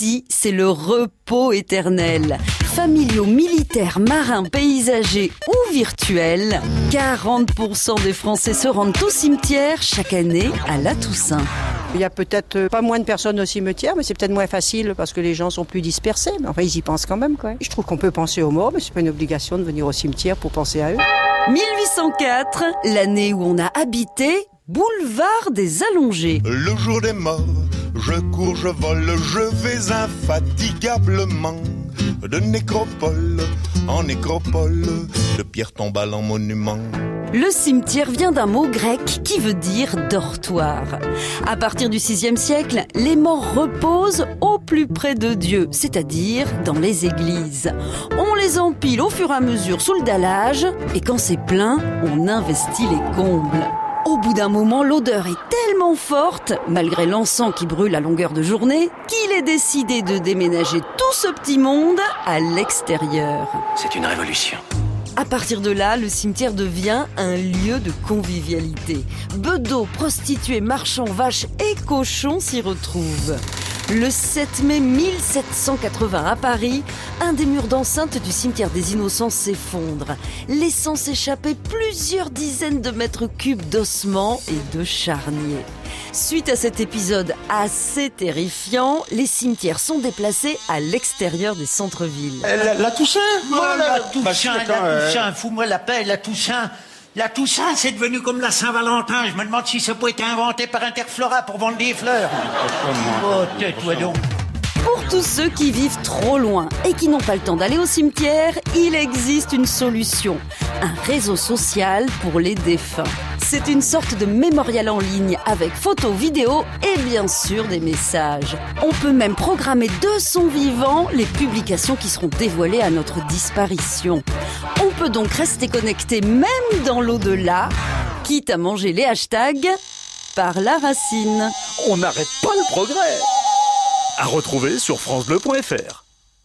Ici, c'est le repos éternel. Familiaux, militaires, marins, paysagers ou virtuels, 40% des Français se rendent au cimetière chaque année à la Toussaint. Il y a peut-être pas moins de personnes au cimetière, mais c'est peut-être moins facile parce que les gens sont plus dispersés. Mais enfin, ils y pensent quand même. Quoi. Je trouve qu'on peut penser aux morts, mais c'est pas une obligation de venir au cimetière pour penser à eux. 1804, l'année où on a habité Boulevard des Allongés. Le jour des morts, je cours, je vole, je vais infatigablement de nécropole en nécropole, de pierre tombale en monument. Le cimetière vient d'un mot grec qui veut dire dortoir. À partir du VIe siècle, les morts reposent au plus près de Dieu, c'est-à-dire dans les églises. On les empile au fur et à mesure sous le dallage et quand c'est plein, on investit les combles. Au bout d'un moment, l'odeur est tellement forte, malgré l'encens qui brûle à longueur de journée, qu'il est décidé de déménager tout ce petit monde à l'extérieur. C'est une révolution. À partir de là, le cimetière devient un lieu de convivialité. Bedeaux, prostituées, marchands, vaches et cochons s'y retrouvent. Le 7 mai 1780 à Paris, un des murs d'enceinte du cimetière des Innocents s'effondre, laissant s'échapper plusieurs dizaines de mètres cubes d'ossements et de charniers. Suite à cet épisode assez terrifiant, les cimetières sont déplacés à l'extérieur des centres-villes. La, la Toussaint? Moi, la Bah, Toussaint, attends, la euh, Toussaint, fous-moi la paix, la Toussaint. La Toussaint, c'est devenu comme la Saint-Valentin. Je me demande si ça peut être inventé par Interflora pour vendre des fleurs. Oh, tais-toi donc. Pour tous ceux qui vivent trop loin et qui n'ont pas le temps d'aller au cimetière, il existe une solution. Un réseau social pour les défunts. C'est une sorte de mémorial en ligne avec photos, vidéos et bien sûr des messages. On peut même programmer de son vivant les publications qui seront dévoilées à notre disparition. Peut donc rester connecté même dans l'au-delà, quitte à manger les hashtags par la racine. On n'arrête pas le progrès. À retrouver sur francebleu.fr.